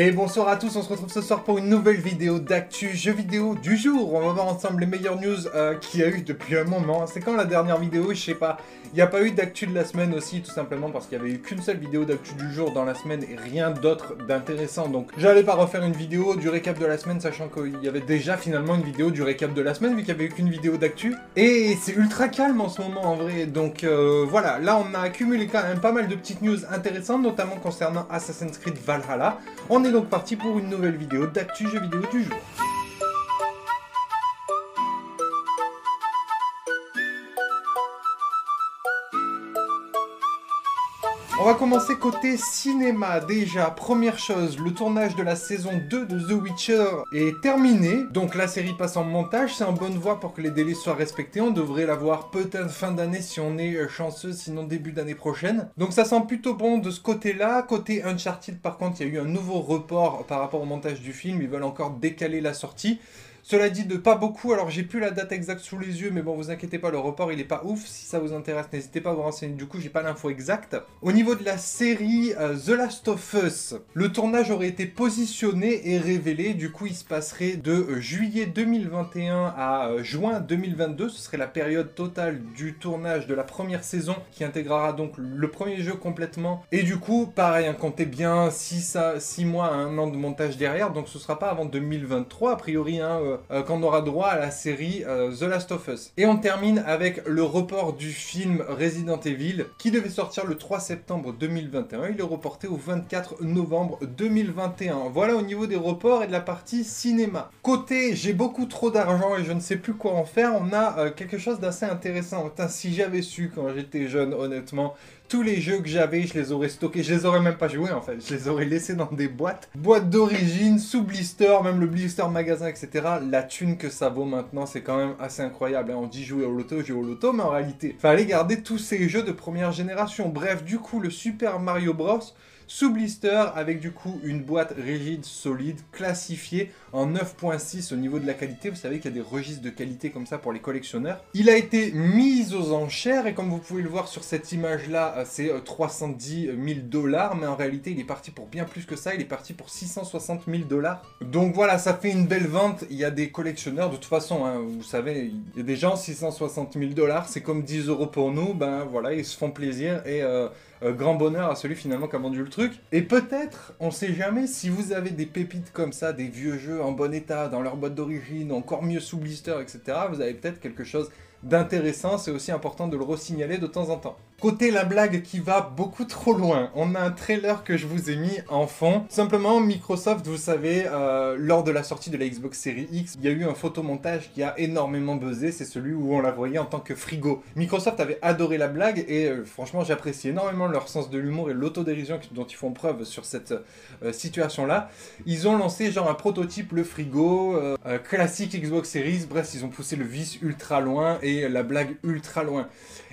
Et bonsoir à tous, on se retrouve ce soir pour une nouvelle vidéo d'actu jeux vidéo du jour. On va voir ensemble les meilleures news euh, qu'il y a eu depuis un moment. C'est quand la dernière vidéo? Je sais pas. Il n'y a pas eu d'actu de la semaine aussi, tout simplement parce qu'il n'y avait eu qu'une seule vidéo d'actu du jour dans la semaine et rien d'autre d'intéressant. Donc j'allais pas refaire une vidéo du récap de la semaine, sachant qu'il y avait déjà finalement une vidéo du récap de la semaine, vu qu'il n'y avait eu qu'une vidéo d'actu. Et c'est ultra calme en ce moment en vrai. Donc euh, voilà, là on a accumulé quand même pas mal de petites news intéressantes, notamment concernant Assassin's Creed Valhalla. On est donc parti pour une nouvelle vidéo d'actu jeux vidéo du jour. Va commencer côté cinéma. Déjà, première chose, le tournage de la saison 2 de The Witcher est terminé. Donc la série passe en montage. C'est en bonne voie pour que les délais soient respectés. On devrait la voir peut-être fin d'année si on est chanceux, sinon début d'année prochaine. Donc ça sent plutôt bon de ce côté-là. Côté Uncharted, par contre, il y a eu un nouveau report par rapport au montage du film. Ils veulent encore décaler la sortie. Cela dit, de pas beaucoup, alors j'ai plus la date exacte sous les yeux, mais bon, vous inquiétez pas, le report il est pas ouf. Si ça vous intéresse, n'hésitez pas à vous renseigner. Du coup, j'ai pas l'info exacte. Au niveau de la série euh, The Last of Us, le tournage aurait été positionné et révélé. Du coup, il se passerait de euh, juillet 2021 à euh, juin 2022. Ce serait la période totale du tournage de la première saison qui intégrera donc le premier jeu complètement. Et du coup, pareil, hein, comptez bien 6 mois à 1 an de montage derrière. Donc ce sera pas avant 2023, a priori, hein, euh, qu'on aura droit à la série euh, The Last of Us. Et on termine avec le report du film Resident Evil qui devait sortir le 3 septembre 2021. Il est reporté au 24 novembre 2021. Voilà au niveau des reports et de la partie cinéma. Côté j'ai beaucoup trop d'argent et je ne sais plus quoi en faire, on a euh, quelque chose d'assez intéressant. si j'avais su quand j'étais jeune, honnêtement, tous les jeux que j'avais, je les aurais stockés. Je les aurais même pas joués en fait. Je les aurais laissés dans des boîtes. Boîtes d'origine, sous blister, même le blister magasin, etc. La thune que ça vaut maintenant, c'est quand même assez incroyable. Hein. On dit jouer au loto, jouer au loto, mais en réalité, fallait garder tous ces jeux de première génération. Bref, du coup, le Super Mario Bros sous blister avec du coup une boîte rigide, solide, classifiée en 9.6 au niveau de la qualité. Vous savez qu'il y a des registres de qualité comme ça pour les collectionneurs. Il a été mis aux enchères et comme vous pouvez le voir sur cette image là, euh, c'est 310 000 dollars, mais en réalité il est parti pour bien plus que ça, il est parti pour 660 000 dollars. Donc voilà, ça fait une belle vente. Il y a des collectionneurs, de toute façon, hein, vous savez, il y a des gens 660 000 dollars, c'est comme 10 euros pour nous, ben voilà, ils se font plaisir et euh, euh, grand bonheur à celui finalement qui a vendu le truc. Et peut-être, on sait jamais, si vous avez des pépites comme ça, des vieux jeux en bon état, dans leur boîte d'origine, encore mieux sous blister, etc., vous avez peut-être quelque chose d'intéressant, c'est aussi important de le resignaler de temps en temps. Côté la blague qui va beaucoup trop loin, on a un trailer que je vous ai mis en fond. Simplement, Microsoft, vous savez, euh, lors de la sortie de la Xbox Series X, il y a eu un photomontage qui a énormément buzzé, c'est celui où on la voyait en tant que frigo. Microsoft avait adoré la blague et euh, franchement j'apprécie énormément leur sens de l'humour et l'autodérision dont ils font preuve sur cette euh, situation-là. Ils ont lancé genre un prototype, le frigo, classique Xbox Series, bref, ils ont poussé le vice ultra loin et la blague ultra loin.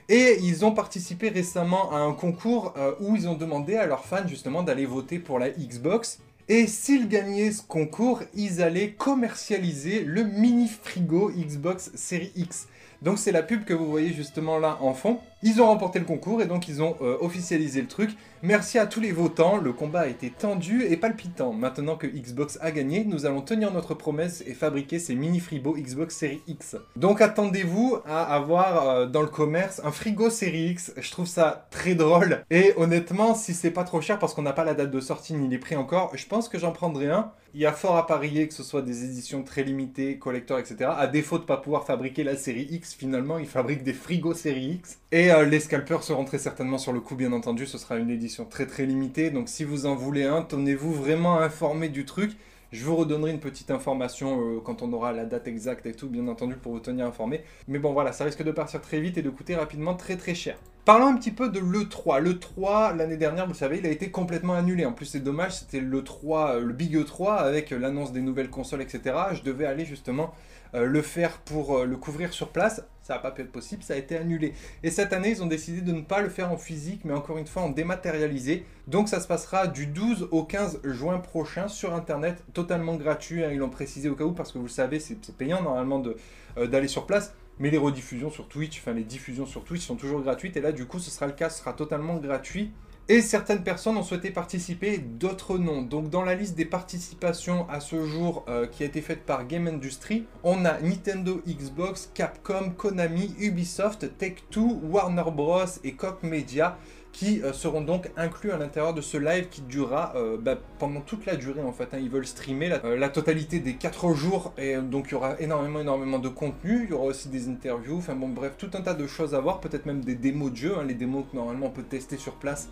Et ils ont participé récemment à un concours euh, où ils ont demandé à leurs fans justement d'aller voter pour la Xbox. Et s'ils gagnaient ce concours, ils allaient commercialiser le mini frigo Xbox Series X. Donc c'est la pub que vous voyez justement là en fond. Ils ont remporté le concours et donc ils ont euh, officialisé le truc. Merci à tous les votants, le combat a été tendu et palpitant. Maintenant que Xbox a gagné, nous allons tenir notre promesse et fabriquer ces mini frigos Xbox Series X. Donc attendez-vous à avoir euh, dans le commerce un frigo Series X, je trouve ça très drôle. Et honnêtement, si c'est pas trop cher parce qu'on n'a pas la date de sortie ni les prix encore, je pense que j'en prendrai un. Il y a fort à parier que ce soit des éditions très limitées, collector, etc. À défaut de pas pouvoir fabriquer la série X, finalement, ils fabriquent des frigos série X. Et euh, les scalpers seront très certainement sur le coup, bien entendu. Ce sera une édition très très limitée. Donc si vous en voulez un, tenez-vous vraiment informé du truc. Je vous redonnerai une petite information euh, quand on aura la date exacte et tout, bien entendu, pour vous tenir informé. Mais bon, voilà, ça risque de partir très vite et de coûter rapidement très très cher. Parlons un petit peu de l'E3. L'E3, l'année dernière, vous savez, il a été complètement annulé. En plus, c'est dommage, c'était l'E3, le Big E3 avec l'annonce des nouvelles consoles, etc. Je devais aller justement euh, le faire pour euh, le couvrir sur place. Ça n'a pas pu être possible, ça a été annulé. Et cette année, ils ont décidé de ne pas le faire en physique, mais encore une fois en dématérialisé. Donc ça se passera du 12 au 15 juin prochain sur Internet, totalement gratuit. Hein. ils l'ont précisé au cas où, parce que vous le savez, c'est payant normalement euh, d'aller sur place. Mais les rediffusions sur Twitch, enfin les diffusions sur Twitch sont toujours gratuites. Et là, du coup, ce sera le cas, ce sera totalement gratuit. Et certaines personnes ont souhaité participer, d'autres non. Donc dans la liste des participations à ce jour euh, qui a été faite par Game Industry, on a Nintendo, Xbox, Capcom, Konami, Ubisoft, Take-Two, Warner Bros et Koch Media qui euh, seront donc inclus à l'intérieur de ce live qui durera euh, bah, pendant toute la durée en fait. Hein. Ils veulent streamer la, totalité des 4 jours et donc il y aura énormément énormément de contenu, il y aura aussi des interviews, enfin bon bref, tout un tas de choses à voir, peut-être même des démos de jeu, hein. les démos que normalement on peut tester sur place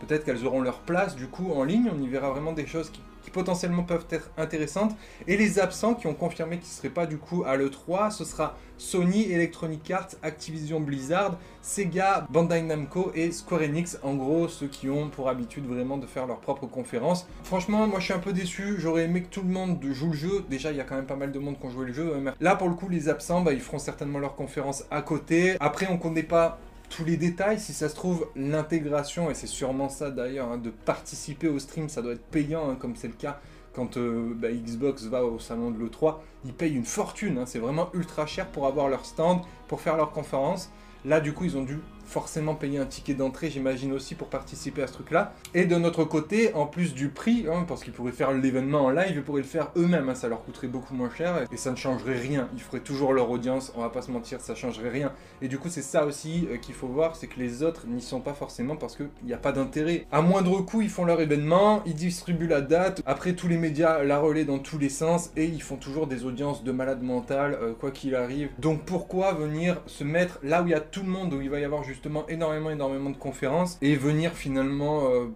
Peut-être qu'elles auront leur place du coup en ligne. On y verra vraiment des choses qui, potentiellement peuvent être intéressantes. Et les absents qui ont confirmé qu'ils ne seraient pas du coup à l'E3, ce sera Sony, Electronic Arts, Activision Blizzard, Sega, Bandai Namco et Square Enix. En gros, ceux qui ont pour habitude vraiment de faire leur propre conférence. Franchement, moi je suis un peu déçu. J'aurais aimé que tout le monde joue le jeu. Déjà, il y a quand même pas mal de monde qui ont joué le jeu. Là, pour le coup, les absents, bah, ils feront certainement leur conférence à côté. Après, on connaît pas tous les détails. Si ça se trouve, l'intégration, et c'est sûrement ça d'ailleurs, hein, de participer au stream, ça doit être payant, hein, comme c'est le cas quand euh, bah, Xbox va au salon de l'E3. Ils payent une fortune, hein. c'est vraiment ultra cher pour avoir leur stand, pour faire leur conférence. Là, du coup, ils ont dû forcément payer un ticket d'entrée, j'imagine aussi, pour participer à ce truc-là. Et de notre côté, en plus du prix, hein, parce qu'ils pourraient faire l'événement en live, ils pourraient le faire eux-mêmes, hein, ça leur coûterait beaucoup moins cher, et ça ne changerait rien. Ils feraient toujours leur audience, on va pas se mentir, ça changerait rien. Et du coup, c'est ça aussi euh, qu'il faut voir, c'est que les autres n'y sont pas forcément parce qu'il n'y a pas d'intérêt. À moindre coût, ils font leur événement, ils distribuent la date, après tous les médias la relaient dans tous les sens, et ils font toujours des audiences de malades mentales, euh, quoi qu'il arrive. Donc pourquoi venir se mettre là où il y a tout le monde, où il va y avoir justement énormément, énormément de conférences et venir finalement euh,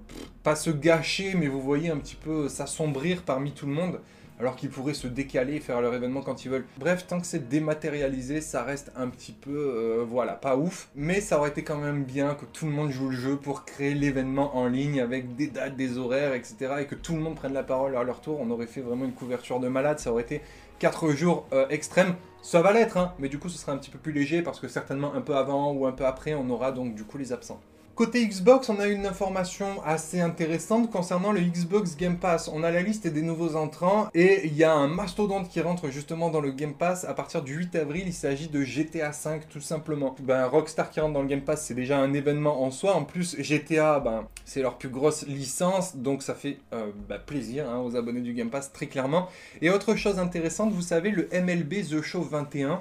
pas se gâcher, mais vous voyez un petit peu s'assombrir parmi tout le monde alors qu'ils pourraient se décaler et faire leur événement quand ils veulent. Bref, tant que c'est dématérialisé, ça reste un petit peu, euh, voilà, pas ouf, mais ça aurait été quand même bien que tout le monde joue le jeu pour créer l'événement en ligne avec des dates, des horaires, etc. et que tout le monde prenne la parole à leur tour. On aurait fait vraiment une couverture de malade, ça aurait été 4 jours euh, extrêmes. Ça va l'être, hein, mais du coup ce sera un petit peu plus léger parce que certainement un peu avant ou un peu après, on aura donc du coup les absents. Côté Xbox, on a une information assez intéressante concernant le Xbox Game Pass. On a la liste des nouveaux entrants et il y a un mastodonte qui rentre justement dans le Game Pass à partir du 8 avril. Il s'agit de GTA V tout simplement. Ben, Rockstar qui rentre dans le Game Pass, c'est déjà un événement en soi. En plus, GTA, ben, c'est leur plus grosse licence, donc ça fait euh, ben, plaisir hein, aux abonnés du Game Pass très clairement. Et autre chose intéressante, vous savez, le MLB The Show 21.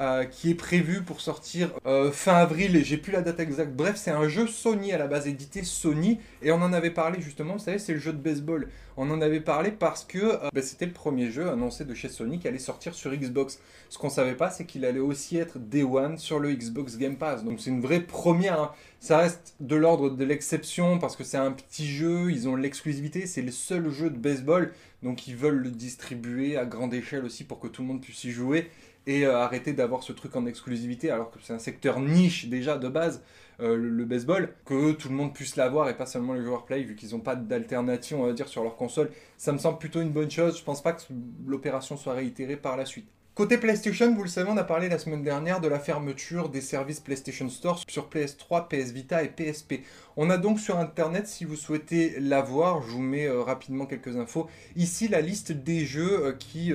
Euh, qui est prévu pour sortir euh, fin avril et j'ai plus la date exacte. Bref, c'est un jeu Sony à la base, édité Sony et on en avait parlé justement, vous savez, c'est le jeu de baseball. On en avait parlé parce que euh, bah, c'était le premier jeu annoncé de chez Sony qui allait sortir sur Xbox. Ce qu'on savait pas, c'est qu'il allait aussi être Day One sur le Xbox Game Pass. Donc c'est une vraie première. Hein. Ça reste de l'ordre de l'exception parce que c'est un petit jeu, ils ont l'exclusivité, c'est le seul jeu de baseball, donc ils veulent le distribuer à grande échelle aussi pour que tout le monde puisse y jouer et euh, arrêter d'avoir ce truc en exclusivité alors que c'est un secteur niche déjà de base, euh, le, baseball, que tout le monde puisse l'avoir et pas seulement les joueurs play vu qu'ils n'ont pas d'alternative on va dire sur leur console. Ça me semble plutôt une bonne chose, je pense pas que l'opération soit réitérée par la suite. Côté PlayStation, vous le savez, on a parlé la semaine dernière de la fermeture des services PlayStation Store sur PS3, PS Vita et PSP. On a donc sur Internet, si vous souhaitez l'avoir, je vous mets euh, rapidement quelques infos. Ici, la liste des jeux qui...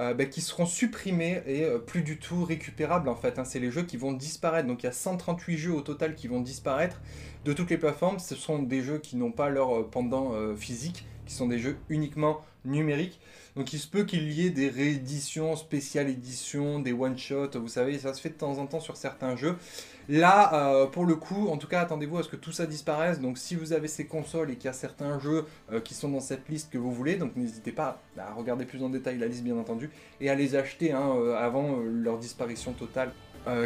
Euh, bah, qui seront supprimés et euh, plus du tout récupérables en fait. Hein. C'est les jeux qui vont disparaître. Donc il y a 138 jeux au total qui vont disparaître de toutes les plateformes. Ce sont des jeux qui n'ont pas leur euh, pendant physique, qui sont des jeux uniquement numériques. Donc il se peut qu'il y ait des rééditions, spéciales éditions, des one-shots, vous savez, ça se fait de temps en temps sur certains jeux. Là, euh, pour le coup, en tout cas, attendez-vous à ce que tout ça disparaisse. Donc si vous avez ces consoles et qu'il y a certains jeux euh, qui sont dans cette liste que vous voulez, donc n'hésitez pas à regarder plus en détail la liste bien entendu, et à les acheter hein, euh, avant leur disparition totale,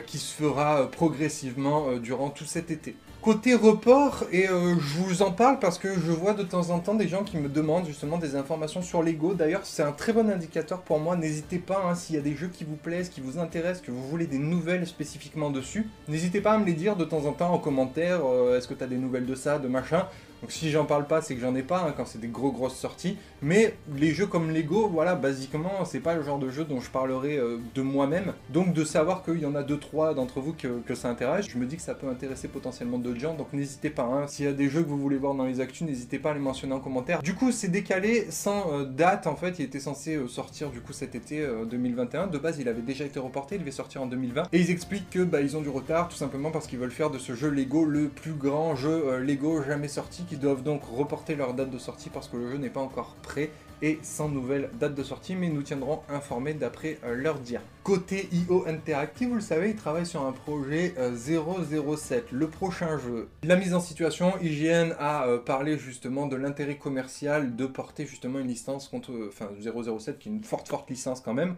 qui se fera progressivement durant tout cet été. Côté report, et euh, je vous en parle parce que je vois de temps en temps des gens qui me demandent justement des informations sur Lego. D'ailleurs, c'est un très bon indicateur pour moi. N'hésitez pas, hein, s'il y a des jeux qui vous plaisent, qui vous intéressent, que vous voulez des nouvelles spécifiquement dessus, n'hésitez pas à me les dire de temps en temps en commentaire. Euh, est-ce que tu as des nouvelles de ça, de machin Donc si j'en parle pas, c'est que j'en ai pas hein, quand c'est des gros grosses sorties. Mais les jeux comme Lego, voilà, basiquement, c'est pas le genre de jeu dont je parlerai euh, de moi-même. Donc de savoir qu'il y en a deux trois d'entre vous que, ça intéresse, je me dis que ça peut intéresser potentiellement d'autres gens. Donc n'hésitez pas. Hein. S'il y a des jeux que vous voulez voir dans les actus, n'hésitez pas à les mentionner en commentaire. Du coup, c'est décalé sans euh, date. En fait, il était censé euh, sortir du coup cet été 2021. De base, il avait déjà été reporté. Il devait sortir en 2020. Et ils expliquent que bah, ils ont du retard, tout simplement parce qu'ils veulent faire de ce jeu Lego le plus grand jeu Lego jamais sorti doivent donc reporter leur date de sortie parce que le jeu n'est pas encore prêt et sans nouvelle date de sortie, mais nous tiendrons informés d'après euh, leur dire. Côté IO Interactive, vous le savez, ils travaillent sur un projet 007, euh, le prochain jeu. La mise en situation, IGN a euh, parlé justement de l'intérêt commercial de porter justement une licence contre, enfin 007 qui est une forte forte licence quand même.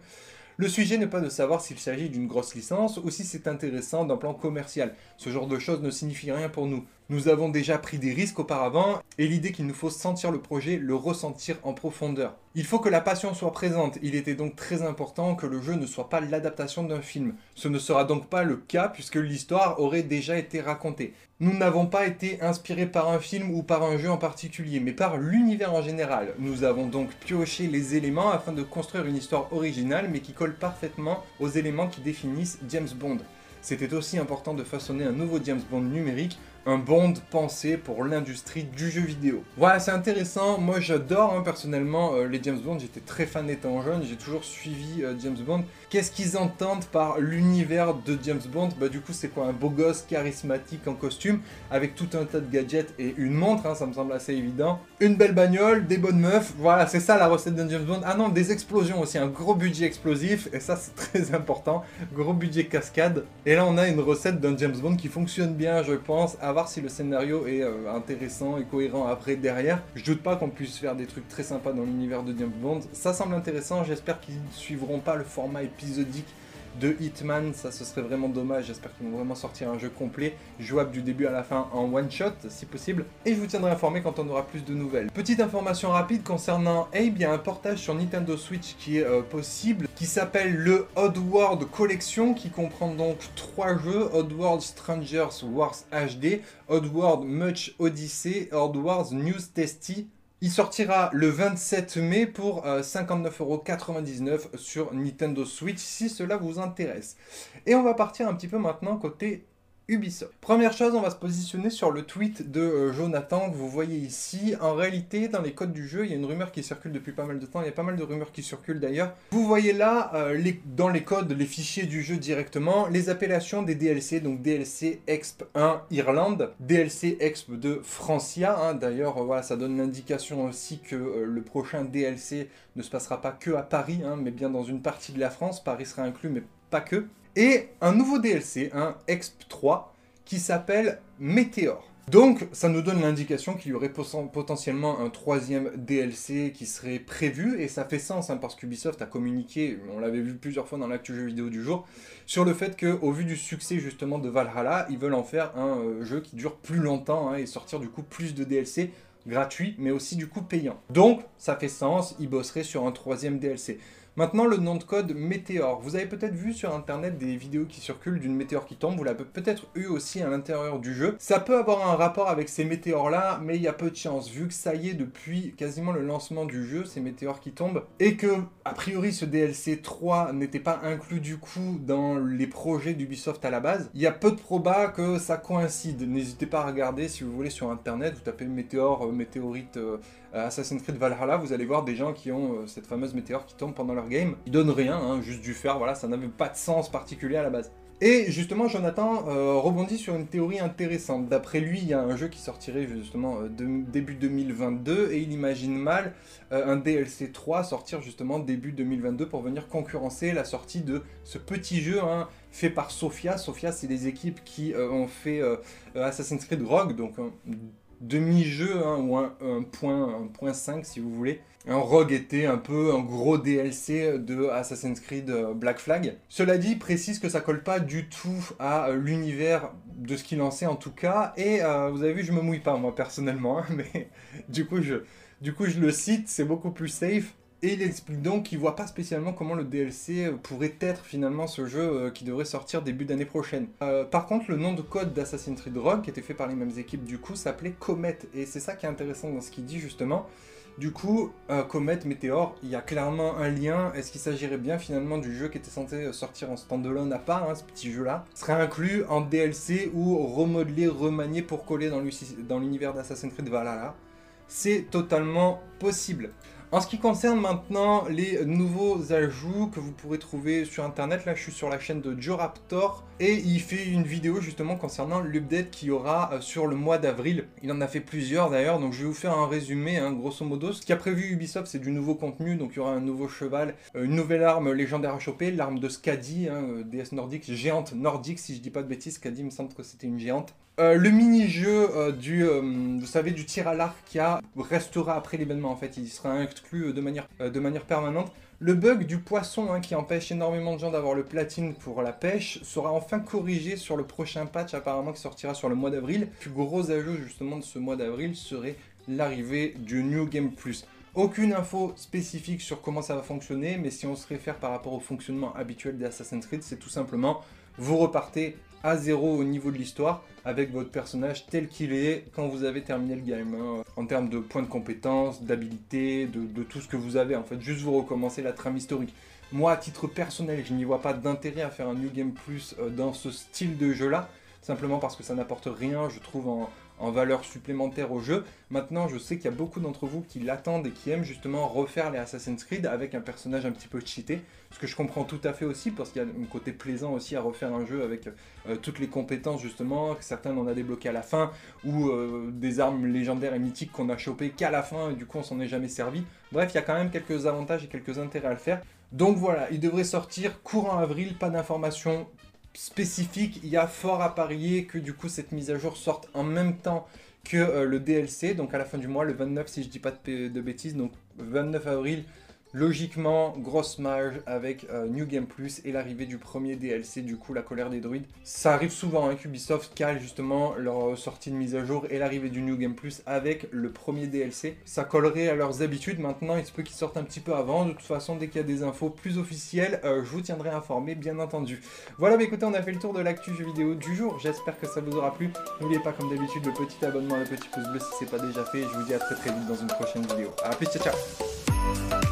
Le sujet n'est pas de savoir s'il s'agit d'une grosse licence ou si c'est intéressant d'un plan commercial. Ce genre de choses ne signifie rien pour nous. Nous avons déjà pris des risques auparavant et l'idée qu'il nous faut sentir le projet, le ressentir en profondeur. Il faut que la passion soit présente, il était donc très important que le jeu ne soit pas l'adaptation d'un film. Ce ne sera donc pas le cas puisque l'histoire aurait déjà été racontée. Nous n'avons pas été inspirés par un film ou par un jeu en particulier, mais par l'univers en général. Nous avons donc pioché les éléments afin de construire une histoire originale mais qui colle parfaitement aux éléments qui définissent James Bond. C'était aussi important de façonner un nouveau James Bond numérique un Bond pensé pour l'industrie du jeu vidéo. Voilà, c'est intéressant. Moi, j'adore hein, personnellement euh, les James Bond. J'étais très fan étant jeune. J'ai toujours suivi euh, James Bond. Qu'est-ce qu'ils entendent par l'univers de James Bond? Bah, du coup, c'est quoi? Un beau gosse charismatique en costume avec tout un tas de gadgets et une montre. Hein, ça me semble assez évident. Une belle bagnole, des bonnes meufs. Voilà, c'est ça la recette d'un James Bond. Ah non, des explosions aussi. Un gros budget explosif. Et ça, c'est très important. Gros budget cascade. Et là, on a une recette d'un James Bond qui fonctionne bien, je pense si le scénario est euh, intéressant et cohérent après derrière. Je doute pas qu'on puisse faire des trucs très sympas dans l'univers de James Bond. Ça semble intéressant, j'espère qu'ils suivront pas le format épisodique de Hitman, ça ce serait vraiment dommage, j'espère qu'ils vont vraiment sortir un jeu complet, jouable du début à la fin en one shot si possible, et je vous tiendrai informé quand on aura plus de nouvelles. Petite information rapide concernant Abe, il y a un portage sur Nintendo Switch qui est euh, possible, qui s'appelle le Oddworld Collection, qui comprend donc trois jeux, Oddworld Strangers Wars HD, Oddworld Much Odyssey, Oddworld News Testy, il sortira le 27 mai pour 59,99€ euh, sur Nintendo Switch si cela vous intéresse. Et on va partir un petit peu maintenant côté Ubisoft. Première chose, on va se positionner sur le tweet de euh, Jonathan que vous voyez ici. En réalité, dans les codes du jeu, il y a une rumeur qui circule depuis pas mal de temps. Il y a pas mal de rumeurs qui circulent d'ailleurs. Vous voyez là, euh, dans les codes, les fichiers du jeu directement, les appellations des DLC. Donc DLC Exp 1 Irlande, DLC Exp de Francia. Hein. D'ailleurs, euh, voilà, ça donne l'indication aussi que le prochain DLC ne se passera pas que à Paris, hein, mais bien dans une partie de la France. Paris sera inclus, mais pas que et un nouveau DLC, un Exp 3, qui s'appelle Meteor. Donc, ça nous donne l'indication qu'il y aurait potentiellement un troisième DLC qui serait prévu, et ça fait sens, hein, parce qu'Ubisoft a communiqué, on l'avait vu plusieurs fois dans l'actu jeu vidéo du jour, sur le fait qu'au vu du succès justement de Valhalla, ils veulent en faire un euh, jeu qui dure plus longtemps, hein, et sortir du coup plus de DLC gratuits, mais aussi du coup payants. Donc, ça fait sens, ils bosseraient sur un troisième DLC. Maintenant, le nom de code météore. Vous avez peut-être vu sur internet des vidéos qui circulent d'une météore qui tombe, vous l'avez peut-être eu aussi à l'intérieur du jeu. Ça peut avoir un rapport avec ces météores-là, mais il y a peu de chance, vu que ça y est, depuis quasiment le lancement du jeu, ces météores qui tombent, et que, a priori, ce DLC 3 n'était pas inclus du coup dans les projets d'Ubisoft à la base, il y a peu de proba que ça coïncide. N'hésitez pas à regarder si vous voulez sur internet, vous tapez météore, euh, météorite, euh, Assassin's Creed Valhalla, vous allez voir des gens qui ont euh, cette fameuse météore qui tombe pendant leur game. Ils donnent rien, hein, juste du fer, voilà, ça n'avait pas de sens particulier à la base. Et justement, Jonathan euh, rebondit sur une théorie intéressante. D'après lui, il y a un jeu qui sortirait justement euh, début 2022 et il imagine mal un DLC 3 sortir justement début 2022 pour venir concurrencer la sortie de ce petit jeu hein, fait par Sophia. Sophia, c'est les équipes qui ont fait Assassin's Creed Rogue, donc demi-jeu, hein, ou un, point, point 5 si vous voulez. Un Rogue était un peu un gros DLC de Assassin's Creed euh, Black Flag. Cela dit, précise que ça colle pas du tout à euh, l'univers de ce qu'il lançait en tout cas. Et euh, vous avez vu, je me mouille pas moi personnellement, hein, mais du coup je, du coup je le cite, c'est beaucoup plus safe. Et il explique donc qu'il voit pas spécialement comment le DLC pourrait être finalement ce jeu euh, qui devrait sortir début d'année prochaine. Euh, par contre, le nom de code d'Assassin's Creed Rogue, qui était fait par les mêmes équipes du coup, s'appelait Comet. Et c'est ça qui est intéressant dans ce qu'il dit justement. Du coup, euh, Comet, Météor, il y a clairement un lien. Est-ce qu'il s'agirait bien finalement du jeu qui était censé sortir en standalone à part, hein, ce petit jeu-là, serait inclus en DLC ou remodelé, remanié pour coller dans l'univers d'Assassin's Creed Valhalla? C'est totalement possible. En ce qui concerne maintenant les nouveaux ajouts que vous pourrez trouver sur internet, là je suis sur la chaîne de Joe Raptor et il fait une vidéo justement concernant l'update qu'il y aura euh, sur le mois d'avril. Il en a fait plusieurs d'ailleurs, donc je vais vous faire un résumé, hein, grosso modo. Ce qu'a prévu Ubisoft, c'est du nouveau contenu, donc il y aura un nouveau cheval, euh, une nouvelle arme légendaire à choper, l'arme de Skadi, hein, euh, DS nordique, géante nordique, si je dis pas de bêtises, Skadi me semble que c'était une géante. Le mini-jeu du, vous savez, du tir à l'arc qui restera après l'événement en fait, il sera exclu de manière, de manière permanente. Le bug du poisson hein, qui empêche énormément de gens d'avoir le platine pour la pêche sera enfin corrigé sur le prochain patch apparemment qui sortira sur le mois d'avril. Le plus gros ajout justement de ce mois d'avril serait l'arrivée du New Game Plus. Aucune info spécifique sur comment ça va fonctionner, mais si on se réfère par rapport au fonctionnement habituel d'Assassin's Creed, c'est tout simplement vous repartez à zéro au niveau de l'histoire avec votre personnage tel qu'il est quand vous avez terminé le game. Hein. en termes de points de compétence, d'habilité, de, tout ce que vous avez. En fait, juste vous recommencer la trame historique. Moi, à titre personnel, je n'y vois pas d'intérêt à faire un New Game Plus euh, dans ce style de jeu-là. Simplement parce que ça n'apporte rien, je trouve, en, en valeur supplémentaire au jeu. Maintenant, je sais qu'il y a beaucoup d'entre vous qui l'attendent et qui aiment justement refaire les Assassin's Creed avec un personnage un petit peu cheaté. Ce que je comprends tout à fait aussi, parce qu'il y a un côté plaisant aussi à refaire un jeu avec euh, toutes les compétences justement, que certains on a débloqué à la fin, ou euh, des armes légendaires et mythiques qu'on a chopé qu'à la fin et du coup on s'en est jamais servi. Bref, il y a quand même quelques avantages et quelques intérêts à le faire. Donc voilà, il devrait sortir courant avril, pas d'informations spécifique, il y a fort à parier que du coup cette mise à jour sorte en même temps que euh, le DLC, donc à la fin du mois, le 29 si je dis pas de, de bêtises, donc 29 avril, Logiquement, grosse mage avec euh, New Game Plus et l'arrivée du premier DLC, du coup la colère des druides. Ça arrive souvent hein, qu'Ubisoft cale justement leur sortie de mise à jour et l'arrivée du New Game Plus avec le premier DLC. Ça collerait à leurs habitudes, maintenant il se peut qu'ils sortent un petit peu avant. De toute façon, dès qu'il y a des infos plus officielles, euh, je vous tiendrai informé bien entendu. Voilà, bah écoutez, on a fait le tour de l'actu jeu vidéo du jour. J'espère que ça vous aura plu. N'oubliez pas comme d'habitude le petit abonnement, le petit pouce bleu si c'est pas déjà fait. Je vous dis à très très vite dans une prochaine vidéo. A plus, ciao ciao